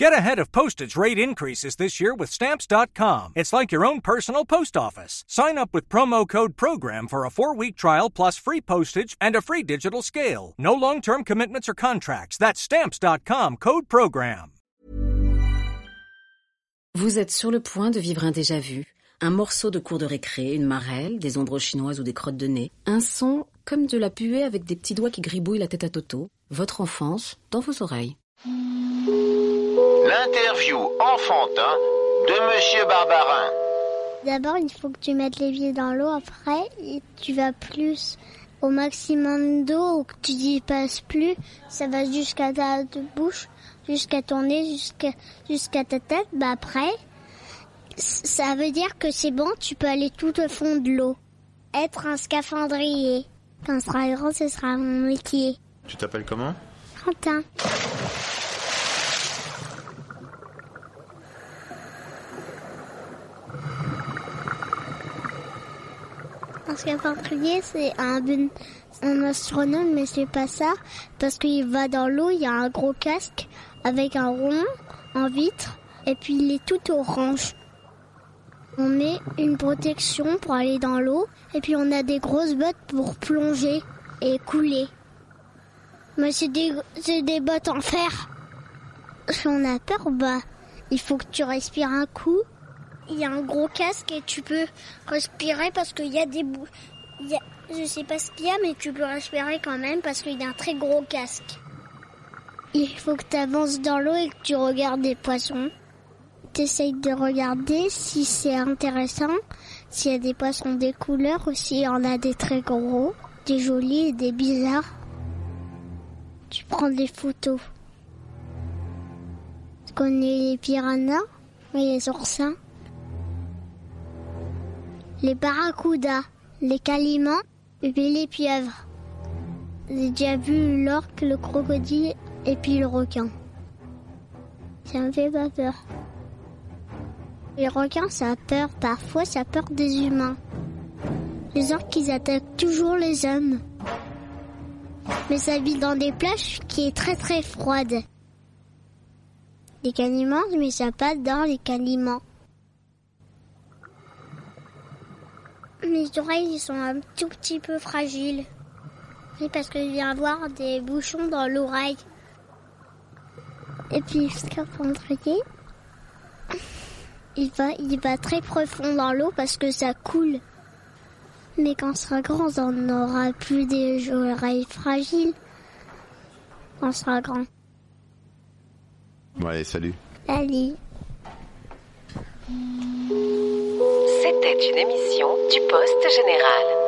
Get ahead of postage rate increases this year with Stamps.com. It's like your own personal post office. Sign up with promo code PROGRAM for a four week trial plus free postage and a free digital scale. No long term commitments or contracts. That's Stamps.com code PROGRAM. Vous êtes sur le point de vivre un déjà-vu. Un morceau de cours de récré, une marelle, des ombres chinoises ou des crottes de nez. Un son comme de la puée avec des petits doigts qui gribouillent la tête à Toto. Votre enfance dans vos oreilles. L'interview enfantin de Monsieur Barbarin. D'abord, il faut que tu mettes les pieds dans l'eau. Après, tu vas plus au maximum d'eau ou que tu n'y passes plus. Ça va jusqu'à ta bouche, jusqu'à ton nez, jusqu'à jusqu'à ta tête. Bah après, ça veut dire que c'est bon, tu peux aller tout au fond de l'eau. Être un scaphandrier. Quand on sera grand, ce sera mon métier. Tu t'appelles comment? Quentin. Un scaphandrier, c'est un, astronome, mais c'est pas ça. Parce qu'il va dans l'eau, il y a un gros casque avec un rond en vitre. Et puis il est tout orange. On met une protection pour aller dans l'eau. Et puis on a des grosses bottes pour plonger et couler. Mais c'est des, des bottes en fer. Si on a peur, bah, il faut que tu respires un coup il y a un gros casque et tu peux respirer parce qu'il y a des bouts. Je sais pas ce qu'il y a, mais tu peux respirer quand même parce qu'il y a un très gros casque. Il faut que tu avances dans l'eau et que tu regardes des poissons. Tu essayes de regarder si c'est intéressant, s'il y a des poissons des couleurs ou s'il y en a des très gros, des jolis et des bizarres. Tu prends des photos. Tu connais les piranhas et les oursins les barracudas, les calimans et puis les pieuvres. J'ai déjà vu l'orque, le crocodile et puis le requin. Ça me fait pas peur. Les requins, ça a peur. Parfois, ça a peur des humains. Les orques, ils attaquent toujours les hommes. Mais ça vit dans des plages qui est très très froide. Les calimans, mais ça pas dans les calimans. Mes oreilles sont un tout petit peu fragiles. Oui, parce que je viens avoir des bouchons dans l'oreille. Et puis, le scaphandrier, il va, il va très profond dans l'eau parce que ça coule. Mais quand on sera grand, on n'aura plus des oreilles fragiles. On sera grand. Ouais, salut. Salut. C'était une émission du Poste Général.